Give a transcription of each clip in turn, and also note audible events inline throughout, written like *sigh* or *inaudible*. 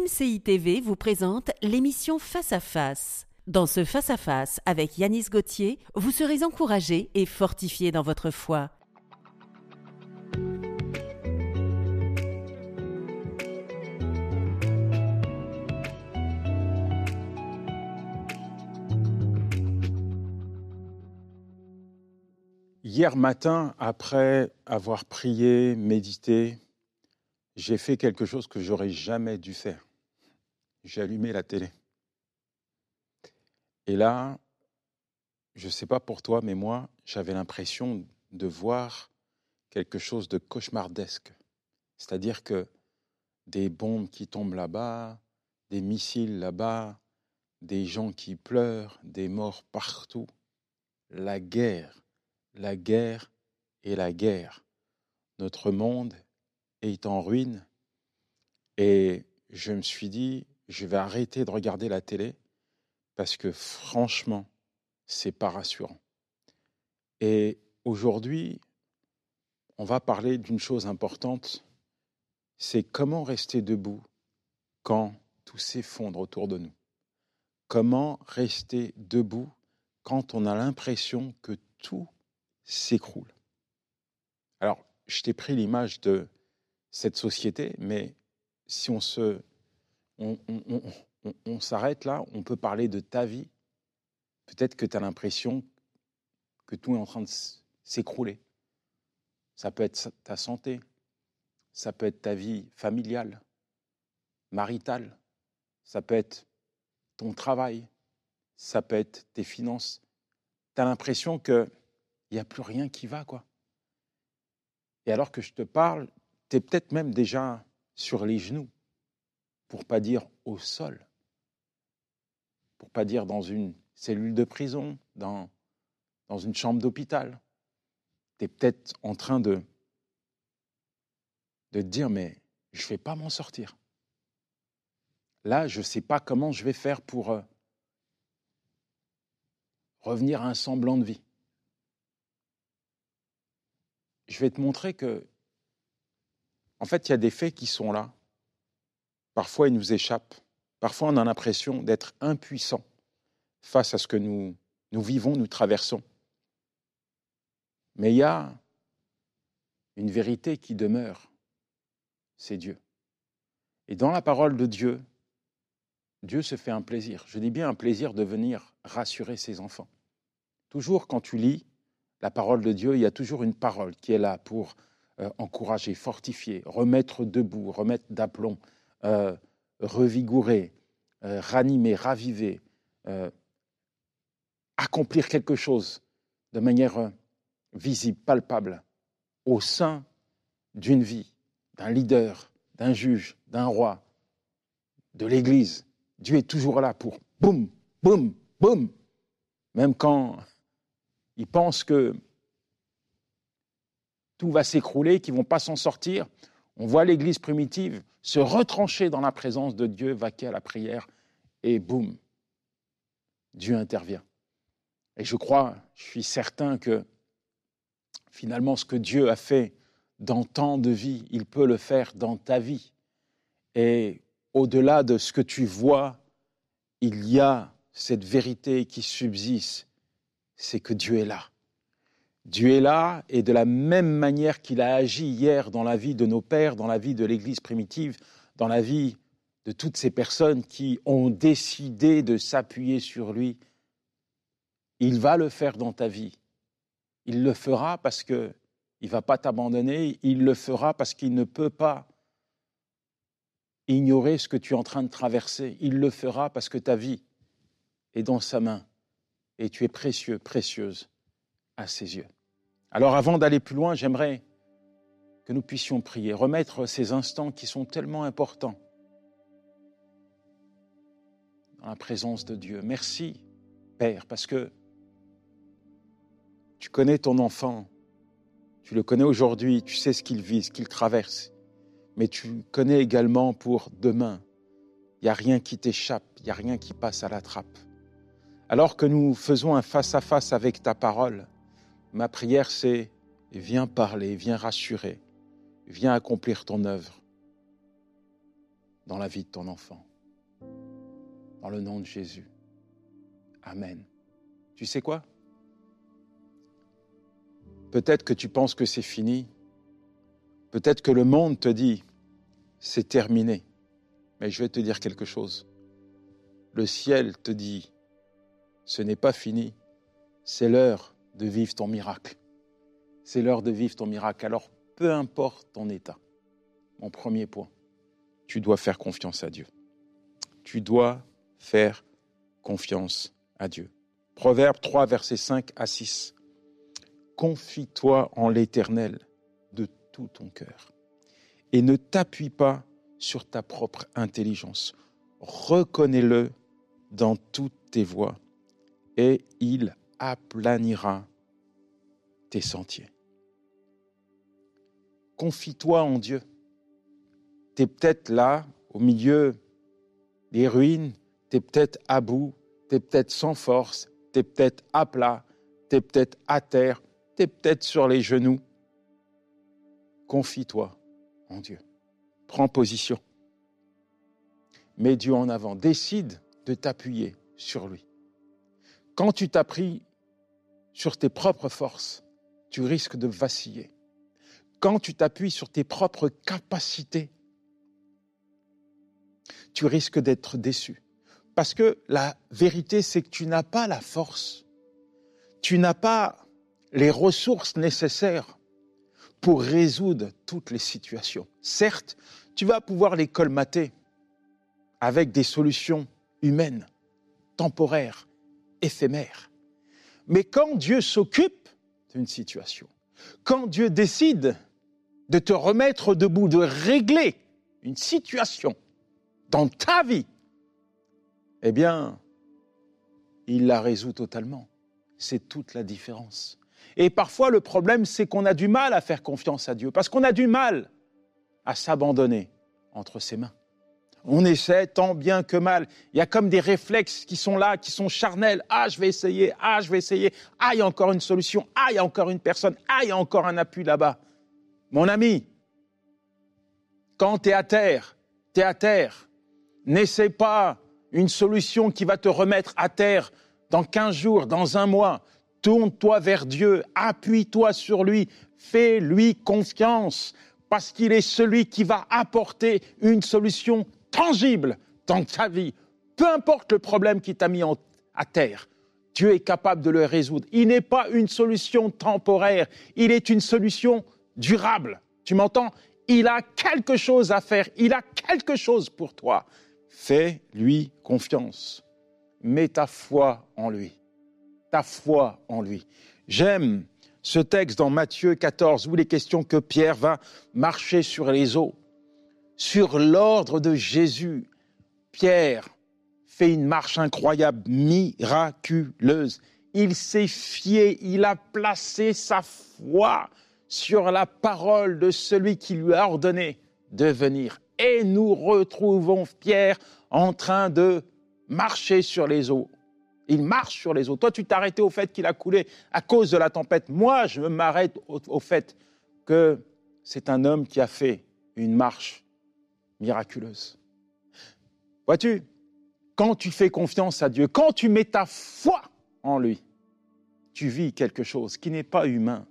MCI TV vous présente l'émission Face à Face. Dans ce Face à Face avec Yanis Gauthier, vous serez encouragé et fortifié dans votre foi. Hier matin, après avoir prié, médité, j'ai fait quelque chose que j'aurais jamais dû faire. J'ai allumé la télé. Et là, je ne sais pas pour toi, mais moi, j'avais l'impression de voir quelque chose de cauchemardesque. C'est-à-dire que des bombes qui tombent là-bas, des missiles là-bas, des gens qui pleurent, des morts partout. La guerre, la guerre et la guerre. Notre monde est en ruine. Et je me suis dit, je vais arrêter de regarder la télé parce que franchement, c'est pas rassurant. Et aujourd'hui, on va parler d'une chose importante, c'est comment rester debout quand tout s'effondre autour de nous. Comment rester debout quand on a l'impression que tout s'écroule. Alors, je t'ai pris l'image de cette société, mais si on se, on, s'arrête là, on peut parler de ta vie. Peut-être que tu as l'impression que tout est en train de s'écrouler. Ça peut être ta santé, ça peut être ta vie familiale, maritale, ça peut être ton travail, ça peut être tes finances. Tu as l'impression qu'il n'y a plus rien qui va, quoi. Et alors que je te parle, tu es peut-être même déjà sur les genoux, pour pas dire au sol, pour pas dire dans une cellule de prison, dans, une chambre d'hôpital. Tu es peut-être en train de, de te dire, mais je ne vais pas m'en sortir. Là, je ne sais pas comment je vais faire pour euh, revenir à un semblant de vie. Je vais te montrer que en fait, il y a des faits qui sont là. Parfois, ils nous échappent. Parfois, on a l'impression d'être impuissant face à ce que nous, nous vivons, nous traversons. Mais il y a une vérité qui demeure, c'est Dieu. Et dans la parole de Dieu, Dieu se fait un plaisir. Je dis bien un plaisir de venir rassurer ses enfants. Toujours quand tu lis la parole de Dieu, il y a toujours une parole qui est là pour euh, encourager, fortifier, remettre debout, remettre d'aplomb, euh, euh, ranimer, raviver, accomplir quelque chose de manière visible, palpable, au sein d'une vie, d'un leader, d'un juge, d'un roi, de l'Église. Dieu est toujours là pour boum, boum, boum. Même quand il pense que tout va s'écrouler, qu'ils ne vont pas s'en sortir. On voit l'Église primitive se retrancher dans la présence de Dieu, vaquer à la prière, et boum, Dieu intervient. Et je crois, je suis certain que finalement ce que Dieu a fait dans tant de vie, il peut le faire dans ta vie. Et au-delà de ce que tu vois, il y a cette vérité qui subsiste, c'est que Dieu est là. Dieu est là et de la même manière qu'il a agi hier dans la vie de nos pères, dans la vie de l'Église primitive, dans la vie de toutes ces personnes qui ont décidé de s'appuyer sur lui, il va le faire dans ta vie. Il le fera parce qu'il ne va pas t'abandonner, il le fera parce qu'il ne peut pas ignorer ce que tu es en train de traverser. Il le fera parce que ta vie est dans sa main et tu es précieux, précieuse à ses yeux. Alors avant d'aller plus loin, j'aimerais que nous puissions prier, remettre ces instants qui sont tellement importants dans la présence de Dieu. Merci, Père, parce que tu connais ton enfant, tu le connais aujourd'hui, tu sais ce qu'il vit, ce qu'il traverse, mais tu connais également pour demain. Il n'y a rien qui t'échappe, il n'y a rien qui passe à la trappe. Alors que nous faisons un face à -face avec ta parole, Ma prière, c'est viens parler, viens rassurer, viens accomplir ton œuvre dans la vie de ton enfant. Dans le nom de Jésus. Amen. Tu sais quoi? Peut-être que tu penses que c'est fini. Peut-être que le monde te dit, c'est terminé. Mais je vais te dire quelque chose. Le ciel te dit, ce n'est pas fini. C'est l'heure de vivre ton miracle. C'est l'heure de vivre ton miracle. Alors, peu importe ton état. Mon premier point, tu dois faire confiance à Dieu. Tu dois faire confiance à Dieu. Proverbe 3, versets 5 à 6 confie-toi en l'Éternel de tout ton cœur et ne t'appuie pas sur ta propre intelligence. Reconnais-le dans toutes tes voies et il aplanira tes sentiers. Confie-toi en Dieu. Tu es peut-être là, au milieu des ruines, tu es peut-être à bout, tu es peut-être sans force, tu es peut-être à plat, tu es peut-être à terre, peut-être sur les genoux. Confie-toi en Dieu. Prends position. Mets Dieu en avant. Décide de t'appuyer sur lui. Quand tu t'appuies sur tes propres forces, tu risques de vaciller. Quand tu t'appuies sur tes propres capacités, tu risques d'être déçu. Parce que la vérité, c'est que tu n'as pas la force. Tu n'as pas les ressources nécessaires pour résoudre toutes les situations. Certes, tu vas pouvoir les colmater avec des solutions humaines, temporaires, éphémères. Mais quand Dieu s'occupe d'une situation, quand Dieu décide de te remettre debout, de régler une situation dans ta vie, eh bien, il la résout totalement. C'est toute la différence. Et parfois, le problème, c'est qu'on a du mal à faire confiance à Dieu, parce qu'on a du mal à s'abandonner entre ses mains. On essaie tant bien que mal. Il y a comme des réflexes qui sont là, qui sont charnels. Ah, je vais essayer. Ah, je vais essayer. Ah, il y a encore une solution. Ah, il y a encore une personne. Ah, il y a encore un appui là-bas. Mon ami, quand tu es à terre, tu es à terre. N'essaie pas une solution qui va te remettre à terre dans 15 jours, dans un mois. Tourne-toi vers Dieu, appuie-toi sur lui, fais-lui confiance, parce qu'il est celui qui va apporter une solution tangible dans ta vie. Peu importe le problème qui t'a mis à terre, Dieu est capable de le résoudre. Il n'est pas une solution temporaire, il est une solution durable. Tu m'entends? Il a quelque chose à faire, il a quelque chose pour toi. Fais-lui confiance. Mets ta foi en lui ta foi en lui. J'aime ce texte dans Matthieu 14 où il est question que Pierre va marcher sur les eaux. Sur l'ordre de Jésus, Pierre fait une marche incroyable, miraculeuse. Il s'est fié, il a placé sa foi sur la parole de celui qui lui a ordonné de venir. Et nous retrouvons Pierre en train de marcher sur les eaux. Il marche sur les eaux. Toi, tu t'arrêtais au fait qu'il a coulé à cause de la tempête. Moi, je m'arrête au, fait que c'est un homme qui a fait une marche miraculeuse. Vois-tu, quand tu fais confiance à Dieu, quand tu mets ta foi en lui, tu vis quelque chose qui n'est pas humain,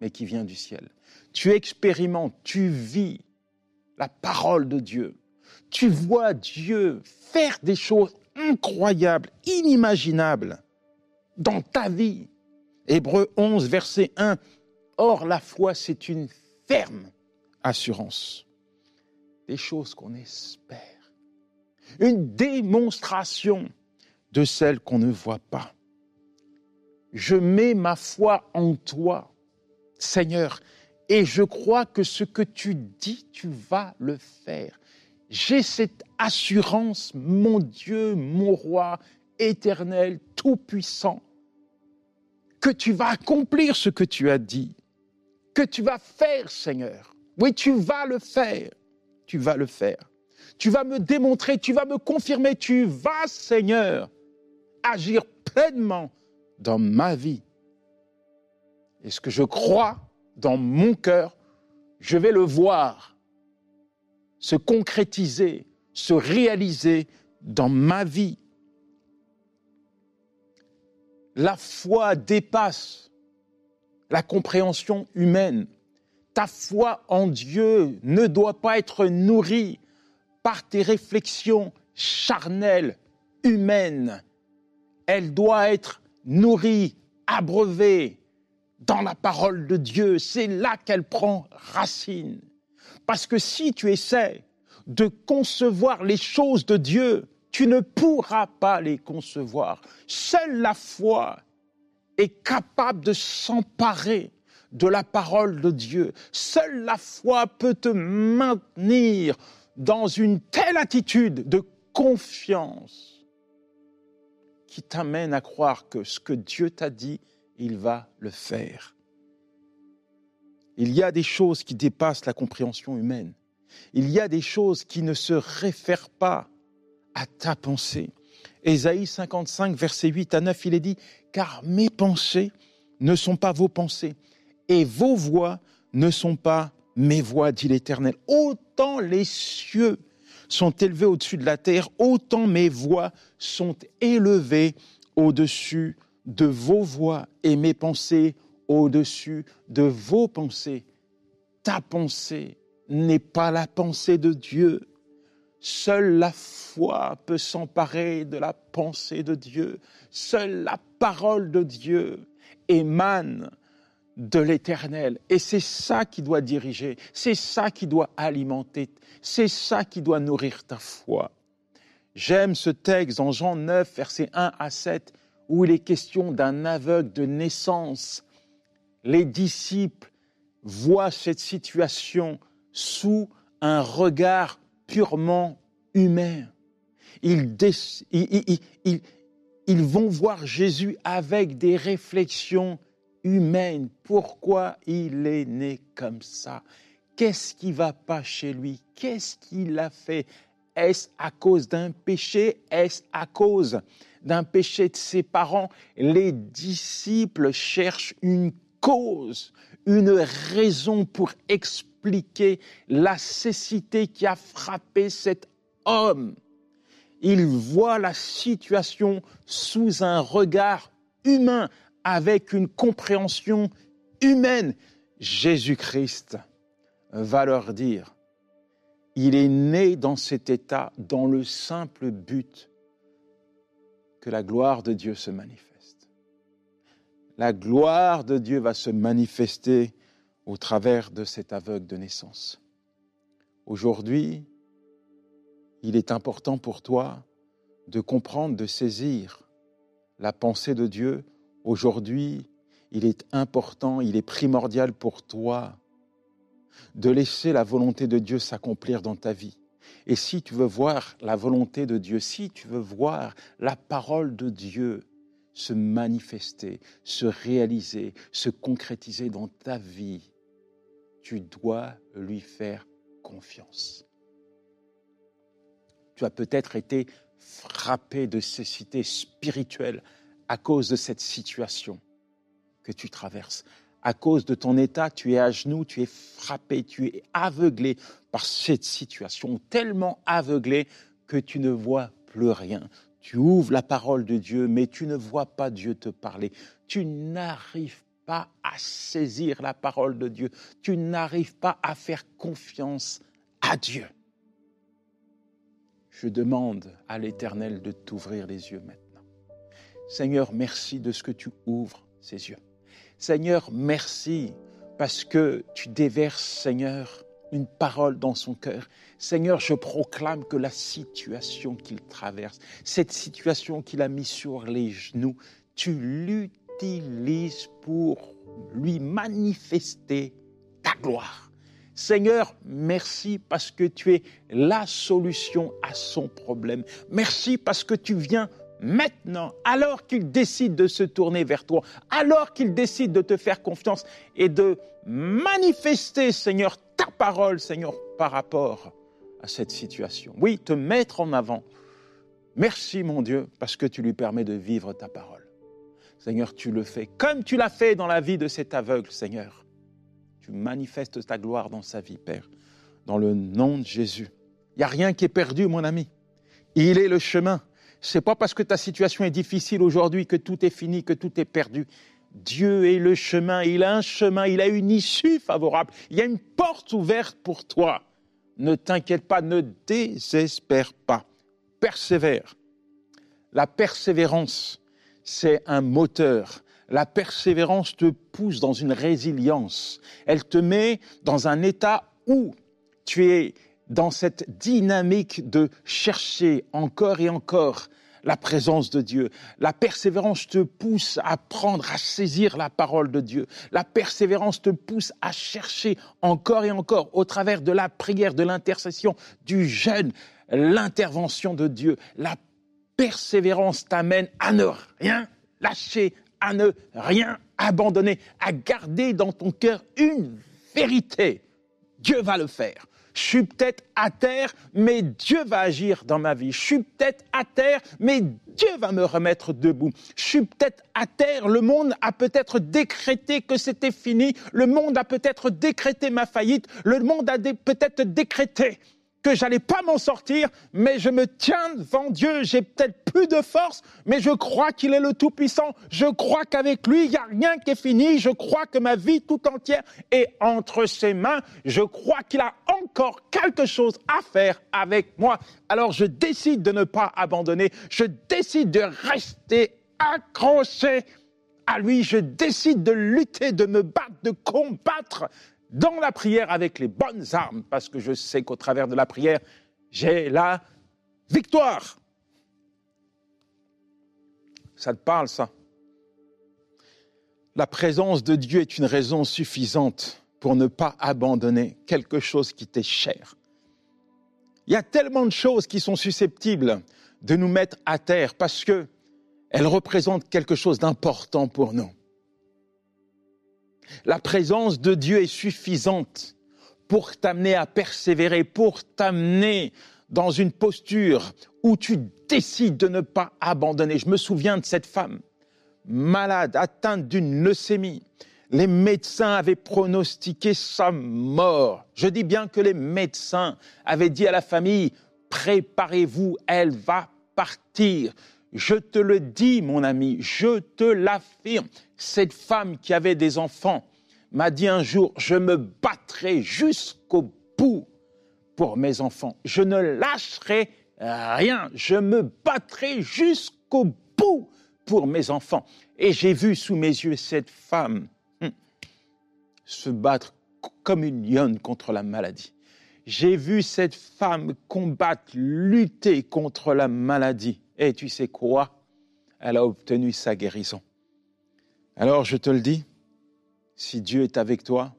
mais qui vient du ciel. Tu expérimentes, tu vis la parole de Dieu. Tu vois Dieu faire des choses incroyable, inimaginable dans ta vie. Hébreu 11, verset 1. Or, la foi, c'est une ferme assurance des choses qu'on espère. Une démonstration de celles qu'on ne voit pas. Je mets ma foi en toi, Seigneur, et je crois que ce que tu dis, tu vas le faire. J'ai cette assurance, mon Dieu, mon roi, éternel, tout-puissant, que tu vas accomplir ce que tu as dit, que tu vas faire, Seigneur. Oui, tu vas le faire. Tu vas le faire. Tu vas me démontrer, tu vas me confirmer, tu vas, Seigneur, agir pleinement dans ma vie. Et ce que je crois dans mon cœur, je vais le voir se concrétiser se réaliser dans ma vie. La foi dépasse la compréhension humaine. Ta foi en Dieu ne doit pas être nourrie par tes réflexions charnelles, humaines. Elle doit être nourrie, abreuvée dans la parole de Dieu. C'est là qu'elle prend racine. Parce que si tu essaies de concevoir les choses de Dieu, tu ne pourras pas les concevoir. Seule la foi est capable de s'emparer de la parole de Dieu. Seule la foi peut te maintenir dans une telle attitude de confiance qui t'amène à croire que ce que Dieu t'a dit, il va le faire. Il y a des choses qui dépassent la compréhension humaine. Il y a des choses qui ne se réfèrent pas à ta pensée. Ésaïe 55, verset 8 à 9, il est dit, car mes pensées ne sont pas vos pensées, et vos voix ne sont pas mes voix, dit l'Éternel. Autant les cieux sont élevés au-dessus de la terre, autant mes voix sont élevées au-dessus de vos voix et mes pensées au-dessus de vos pensées. Ta pensée n'est pas la pensée de Dieu. Seule la foi peut s'emparer de la pensée de Dieu. Seule la parole de Dieu émane de l'éternel. Et c'est ça qui doit diriger, c'est ça qui doit alimenter, c'est ça qui doit nourrir ta foi. J'aime ce texte dans Jean 9, versets 1 à 7, où il est question d'un aveugle de naissance. Les disciples voient cette situation sous un regard purement humain. Ils, ils, vont voir Jésus avec des réflexions humaines. Pourquoi il est né comme ça? Qu'est-ce qui va pas chez lui? Qu'est-ce qu'il a fait? Est-ce à cause d'un péché? Est-ce à cause d'un péché de ses parents? Les disciples cherchent une cause, une raison pour expliquer la cécité qui a frappé cet homme. Il voit la situation sous un regard humain, avec une compréhension humaine. Jésus-Christ va leur dire, il est né dans cet état dans le simple but que la gloire de Dieu se manifeste. La gloire de Dieu va se manifester au travers de cet aveugle de naissance. Aujourd'hui, il est important pour toi de comprendre, de saisir la pensée de Dieu. Aujourd'hui, il est important, il est primordial pour toi de laisser la volonté de Dieu s'accomplir dans ta vie. Et si tu veux voir la volonté de Dieu, si tu veux voir la parole de Dieu se manifester, se réaliser, se concrétiser dans ta vie, tu dois lui faire confiance. Tu as peut-être été frappé de cécité spirituelle à cause de cette situation que tu traverses. À cause de ton état, tu es à genoux, tu es frappé, tu es aveuglé par cette situation, tellement aveuglé que tu ne vois plus rien. Tu ouvres la parole de Dieu, mais tu ne vois pas Dieu te parler. Tu n'arrives pas à saisir la parole de Dieu. Tu n'arrives pas à faire confiance à Dieu je demande à l'Éternel de t'ouvrir les yeux maintenant. Seigneur, merci de ce que tu ouvres ses yeux. Seigneur, merci parce que tu déverses, Seigneur, une parole dans son cœur. Seigneur, je proclame que la situation qu'il traverse, cette situation qu'il a mis sur les genoux, tu l'utilises pour lui manifester ta gloire. Seigneur, merci parce que tu es la solution à son problème. Merci parce que tu viens maintenant, alors qu'il décide de se tourner vers toi, alors qu'il décide de te faire confiance et de manifester, Seigneur, ta parole, Seigneur, par rapport à cette situation. Oui, te mettre en avant. Merci, mon Dieu, parce que tu lui permets de vivre ta parole. Seigneur, tu le fais comme tu l'as fait dans la vie de cet aveugle, Seigneur tu manifestes ta gloire dans sa vie, Père. Dans le nom de Jésus, Il n'y a rien qui est perdu, mon ami. Il est le chemin. C'est pas parce que ta situation est difficile aujourd'hui que tout est fini, que tout est perdu. Dieu est le chemin, il a un chemin, il a une issue favorable, il y a une porte ouverte pour toi. Ne t'inquiète pas, ne désespère pas, persévère. La persévérance, c'est un moteur. La persévérance te pousse dans une résilience. Elle te met dans un état où tu es dans cette dynamique de chercher encore et encore la présence de Dieu. La persévérance te pousse à prendre, à saisir la parole de Dieu. La persévérance te pousse à chercher encore et encore, au travers de la prière, de l'intercession, du jeûne, l'intervention de Dieu. La persévérance t'amène à ne rien lâcher, à ne rien abandonner, à garder dans ton cœur une vérité. Dieu va le faire. Je suis peut-être à terre, mais Dieu va agir dans ma vie. Je suis peut-être à terre, mais Dieu va me remettre debout. Je suis peut-être à terre, le monde a peut-être décrété que c'était fini, le monde a peut-être décrété ma faillite, le monde a peut-être décrété que j'allais pas m'en sortir, mais je me tiens devant Dieu. J'ai peut-être plus de force, mais je crois qu'il est le Tout-Puissant. Je crois qu'avec lui, il n'y a rien qui est fini. Je crois que ma vie tout entière est entre ses mains. Je crois qu'il a encore quelque chose à faire avec moi. Alors je décide de ne pas abandonner. Je décide de rester accroché à lui. Je décide de lutter, de me battre, de combattre dans la prière avec les bonnes armes, parce que je sais qu'au travers de la prière, j'ai la victoire. Ça te parle, ça? La présence de Dieu est une raison suffisante pour ne pas abandonner quelque chose qui t'est cher. Il y a tellement de choses qui sont susceptibles de nous mettre à terre parce que elles représentent quelque chose d'important pour nous. La présence de Dieu est suffisante pour t'amener à persévérer, pour t'amener dans une posture où tu décides de ne pas abandonner. Je me souviens de cette femme malade, atteinte d'une leucémie. Les médecins avaient pronostiqué sa mort. Je dis bien que les médecins avaient dit à la famille, préparez-vous, elle va partir. Je te le dis, mon ami, je te l'affirme. Cette femme qui avait des enfants m'a dit un jour, je me battrai jusqu'au bout pour mes enfants. Je ne lâcherai rien. Je me battrai jusqu'au bout pour mes enfants. Et j'ai vu sous mes yeux cette femme se battre comme une lionne contre la maladie. J'ai vu cette femme combattre, lutter contre la maladie. Et tu sais quoi? Elle a obtenu sa guérison. Alors je te le dis, si Dieu est avec toi,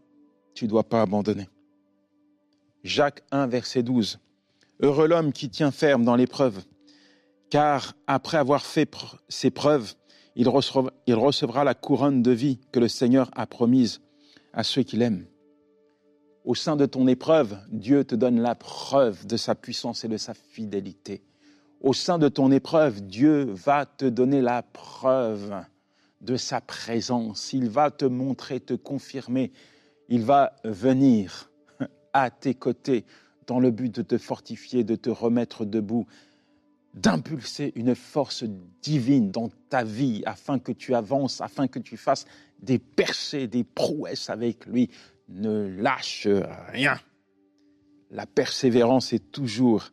tu ne dois pas abandonner. Jacques 1, verset 12. Heureux l'homme qui tient ferme dans l'épreuve, car après avoir fait ses preuves, il recevra, il recevra la couronne de vie que le Seigneur a promise à ceux qui l'aiment. Au sein de ton épreuve, Dieu te donne la preuve de sa puissance et de sa fidélité au sein de ton épreuve, Dieu va te donner la preuve de sa présence. Il va te montrer, te confirmer. Il va venir à tes côtés dans le but de te fortifier, de te remettre debout, d'impulser une force divine dans ta vie afin que tu avances, afin que tu fasses des percées, des prouesses avec lui. Ne lâche rien. La persévérance est toujours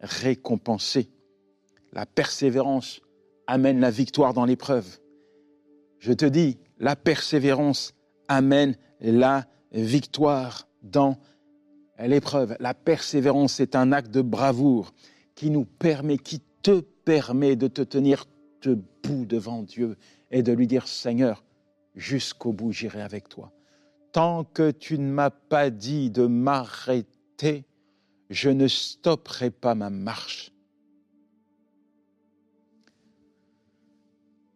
récompensée. La persévérance amène la victoire dans l'épreuve. Je te dis, la persévérance amène la victoire dans l'épreuve. La persévérance est un acte de bravoure qui nous permet, qui te permet de te tenir debout devant Dieu et de lui dire, Seigneur, jusqu'au bout j'irai avec toi. Tant que tu ne m'as pas dit de m'arrêter, je ne stopperai pas ma marche.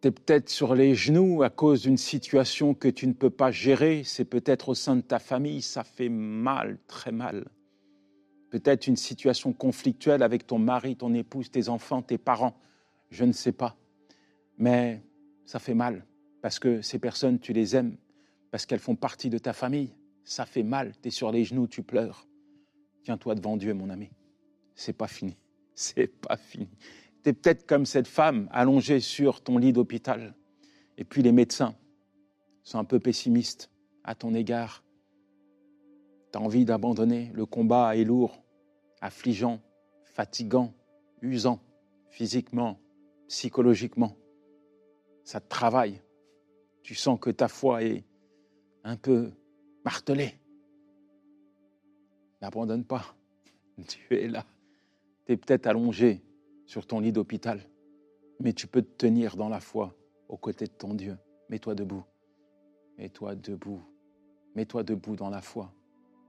tu es peut-être sur les genoux à cause d'une situation que tu ne peux pas gérer, c'est peut-être au sein de ta famille, ça fait mal, très mal. Peut-être une situation conflictuelle avec ton mari, ton épouse, tes enfants, tes parents, je ne sais pas. Mais ça fait mal, parce que ces personnes, tu les aimes, parce qu'elles font partie de ta famille. Ça fait mal, tu es sur les genoux, tu pleures. Tiens-toi devant Dieu, mon ami. c'est pas fini. *laughs* C'est pas fini. Tu es peut-être comme cette femme allongée sur ton lit d'hôpital. Et puis les médecins sont un peu pessimistes à ton égard. Tu as envie d'abandonner. Le combat est lourd, affligeant, fatigant, usant, physiquement, psychologiquement. Ça te travaille. Tu sens que ta foi est un peu martelée. N'abandonne pas. *laughs* Tu es là. Tu es peut-être allongé sur ton lit d'hôpital, mais tu peux te tenir dans la foi aux côtés de ton Dieu. Mets-toi debout. Mets-toi debout. Mets-toi debout dans la foi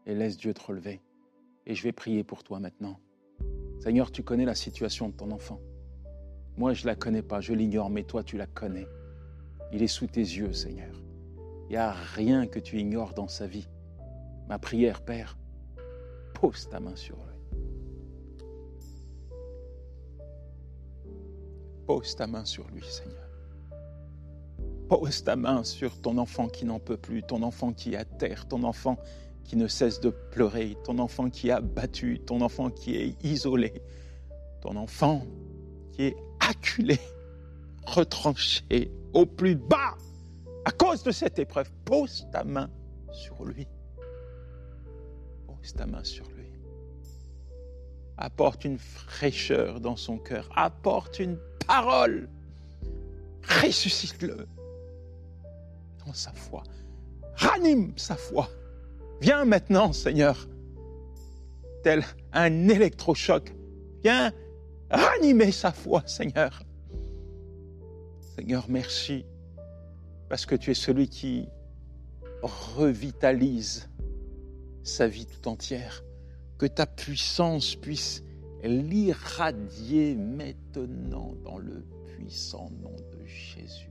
et laisse Dieu te relever. Et je vais prier pour toi maintenant. Seigneur, tu connais la situation de ton enfant. Moi, je ne la connais pas, je l'ignore, mais toi, tu la connais. Il est sous tes yeux, Seigneur. Il n'y a rien que tu ignores dans sa vie. Ma prière, Père, pose ta main sur lui. Pose ta main sur lui, Seigneur. Pose ta main sur ton enfant qui n'en peut plus, ton enfant qui est à terre, ton enfant qui ne cesse de pleurer, ton enfant qui est abattu, ton enfant qui est isolé, ton enfant qui est acculé, retranché au plus bas à cause de cette épreuve. Pose ta main sur lui. Pose ta main sur lui. Apporte une fraîcheur dans son cœur. Apporte une parole. Ressuscite-le dans sa foi. Ranime sa foi. Viens maintenant, Seigneur, tel un électrochoc. Viens ranimer sa foi, Seigneur. Seigneur, merci, parce que tu es celui qui revitalise sa vie tout entière. Que ta puissance puisse l'irradier maintenant dans le puissant nom de Jésus.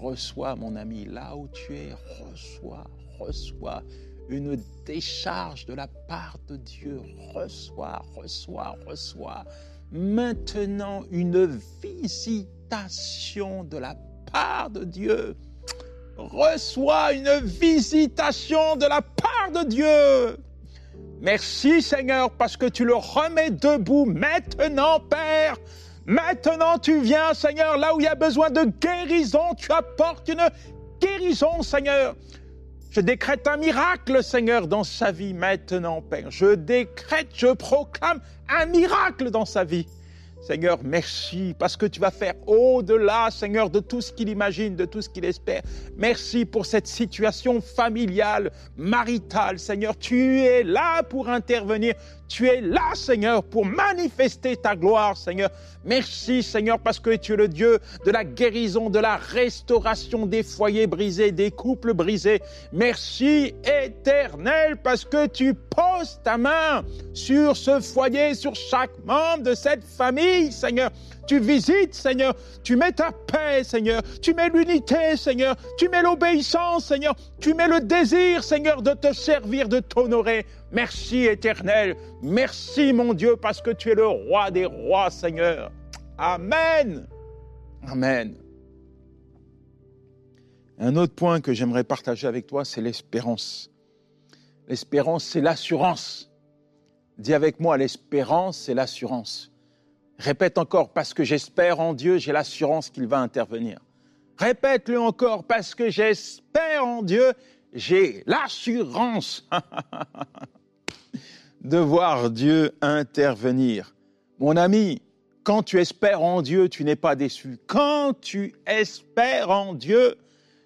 Reçois, mon ami, là où tu es, reçois, reçois une décharge de la part de Dieu. Reçois, reçois, reçois. Maintenant, une visitation de la part de Dieu. Reçois une visitation de la part de Dieu. Merci Seigneur parce que tu le remets debout maintenant, Père. Maintenant, tu viens, Seigneur, là où il y a besoin de guérison, tu apportes une guérison, Seigneur. Je décrète un miracle, Seigneur, dans sa vie maintenant, Père. Je décrète, je proclame un miracle dans sa vie. Seigneur, merci parce que tu vas faire au-delà, Seigneur, de tout ce qu'il imagine, de tout ce qu'il espère. Merci pour cette situation familiale, maritale, Seigneur. Tu es là pour intervenir. Tu es là, Seigneur, pour manifester ta gloire, Seigneur. Merci, Seigneur, parce que tu es le Dieu de la guérison, de la restauration des foyers brisés, des couples brisés. Merci, éternel, parce que tu poses ta main sur ce foyer, sur chaque membre de cette famille, Seigneur. Tu visites, Seigneur. Tu mets ta paix, Seigneur. Tu mets l'unité, Seigneur. Tu mets l'obéissance, Seigneur. Tu mets le désir, Seigneur, de te servir, de t'honorer. Merci, éternel. Merci, mon Dieu, parce que tu es le roi des rois, Seigneur. Amen. Amen. Un autre point que j'aimerais partager avec toi, c'est l'espérance. L'espérance, c'est l'assurance. Dis avec moi, l'espérance, c'est l'assurance. Répète encore, parce que j'espère en Dieu, j'ai l'assurance qu'il va intervenir. Répète-le encore, parce que j'espère en Dieu, j'ai l'assurance *laughs* de voir Dieu intervenir. Mon ami, quand tu espères en Dieu, tu n'es pas déçu. Quand tu espères en Dieu,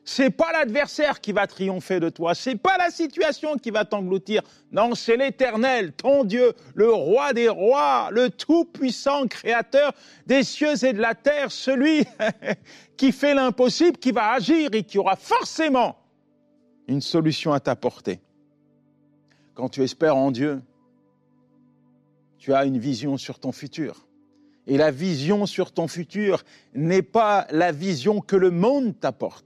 c'est pas l'adversaire qui va triompher de toi, c'est pas la situation qui va t'engloutir. Non, c'est l'Éternel, ton Dieu, le roi des rois, le tout-puissant créateur des cieux et de la terre, celui *laughs* qui fait l'impossible, qui va agir et qui aura forcément une solution à t'apporter. Quand tu espères en Dieu, tu as une vision sur ton futur. Et la vision sur ton futur n'est pas la vision que le monde t'apporte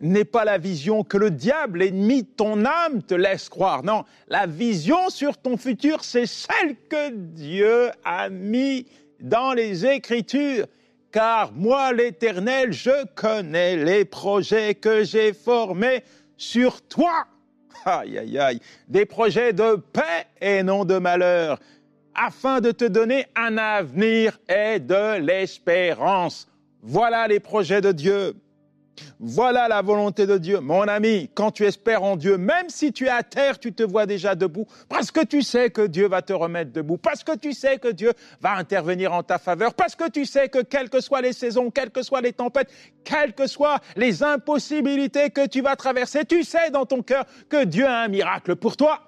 n'est pas la vision que le diable, ennemi de ton âme, te laisse croire. Non, la vision sur ton futur, c'est celle que Dieu a mis dans les Écritures. Car moi, l'Éternel, je connais les projets que j'ai formés sur toi. Aïe, aïe, aïe. Des projets de paix et non de malheur, afin de te donner un avenir et de l'espérance. Voilà les projets de Dieu. Voilà la volonté de Dieu. Mon ami, quand tu espères en Dieu, même si tu es à terre, tu te vois déjà debout, parce que tu sais que Dieu va te remettre debout, parce que tu sais que Dieu va intervenir en ta faveur, parce que tu sais que quelles que soient les saisons, quelles que soient les tempêtes, quelles que soient les impossibilités que tu vas traverser, tu sais dans ton cœur que Dieu a un miracle pour toi.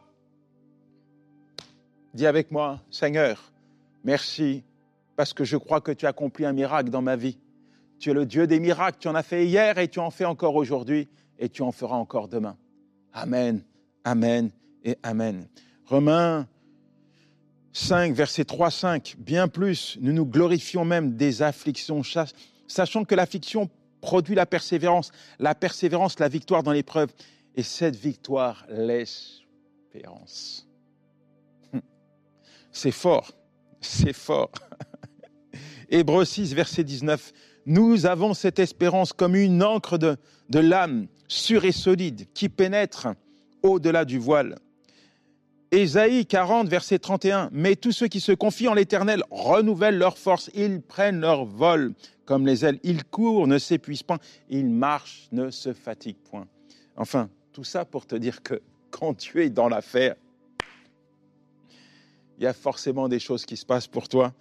Dis avec moi, Seigneur, merci, parce que je crois que tu as accompli un miracle dans ma vie. Tu es le Dieu des miracles, tu en as fait hier et tu en fais encore aujourd'hui et tu en feras encore demain. Amen, Amen et Amen. Romains 5, verset 3, 5, bien plus, nous nous glorifions même des afflictions, sachant que l'affliction produit la persévérance, la persévérance, la victoire dans l'épreuve, et cette victoire, l'espérance. C'est fort, c'est fort. *laughs* Hébreux 6, verset 19, nous avons cette espérance comme une encre de, l'âme, sûre et solide, qui pénètre au-delà du voile. Ésaïe 40, verset 31. Mais tous ceux qui se confient en l'Éternel renouvellent leur force, ils prennent leur vol comme les ailes, ils courent, ne s'épuisent pas, ils marchent, ne se fatiguent point. Enfin, tout ça pour te dire que quand tu es dans l'affaire, il y a forcément des choses qui se passent pour toi.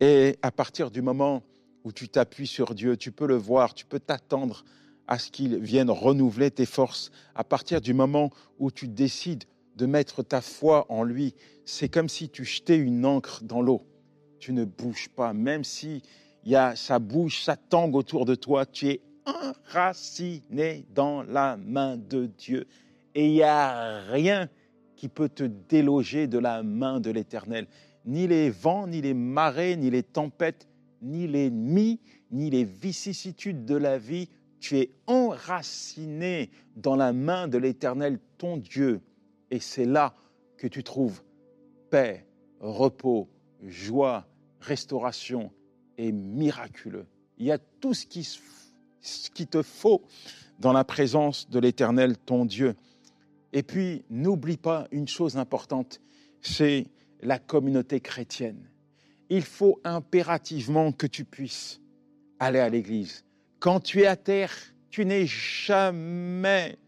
Et à partir du moment où tu t'appuies sur Dieu, tu peux le voir, tu peux t'attendre à ce qu'il vienne renouveler tes forces. À partir du moment où tu décides de mettre ta foi en lui, c'est comme si tu jetais une encre dans l'eau. Tu ne bouges pas, même si y a, ça bouge, ça tangue autour de toi, tu es enraciné dans la main de Dieu. Et il n'y a rien qui peut te déloger de la main de l'Éternel. Ni les vents, ni les marées, ni les tempêtes, ni l'ennemi, ni les vicissitudes de la vie. Tu es enraciné dans la main de l'Éternel, ton Dieu. Et c'est là que tu trouves paix, repos, joie, restauration et miraculeux. Il y a tout ce qui, ce qui te faut dans la présence de l'Éternel, ton Dieu. Et puis, n'oublie pas une chose importante, c'est la communauté chrétienne. Il faut impérativement que tu puisses aller à l'église. Quand tu es à terre, tu n'es jamais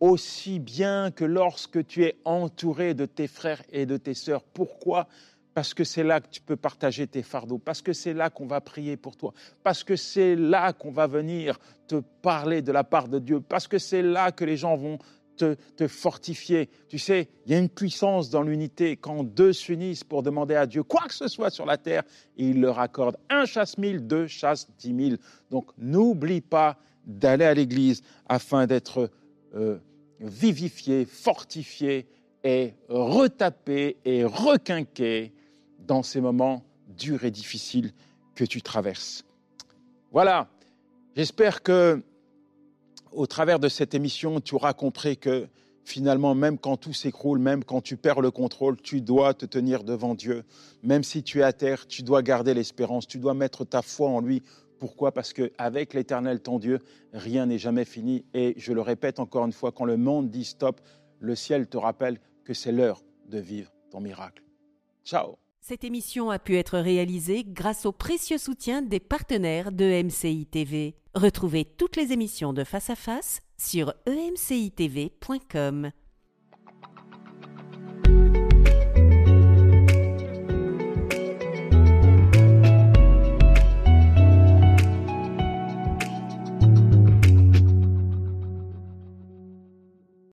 aussi bien que lorsque tu es entouré de tes frères et de tes sœurs. Pourquoi? Parce que c'est là que tu peux partager tes fardeaux, parce que c'est là qu'on va prier pour toi, parce que c'est là qu'on va venir te parler de la part de Dieu, parce que c'est là que les gens vont te, fortifier. Tu sais, il y a une puissance dans l'unité. Quand deux s'unissent pour demander à Dieu quoi que ce soit sur la terre, il leur accorde un chasse mille, deux chasse dix mille. Donc n'oublie pas d'aller à l'église afin d'être euh, vivifié, fortifié et retapé et requinqué dans ces moments durs et difficiles que tu traverses. Voilà, j'espère que au travers de cette émission, tu auras compris que finalement, même quand tout s'écroule, même quand tu perds le contrôle, tu dois te tenir devant Dieu. Même si tu es à terre, tu dois garder l'espérance, tu dois mettre ta foi en lui. Pourquoi? Parce qu'avec l'Éternel, ton Dieu, rien n'est jamais fini. Et je le répète encore une fois, quand le monde dit stop, le ciel te rappelle que c'est l'heure de vivre ton miracle. Ciao Cette émission a pu être réalisée grâce au précieux soutien des partenaires de MCI TV. Retrouvez toutes les émissions de Face à Face sur emcitv.com.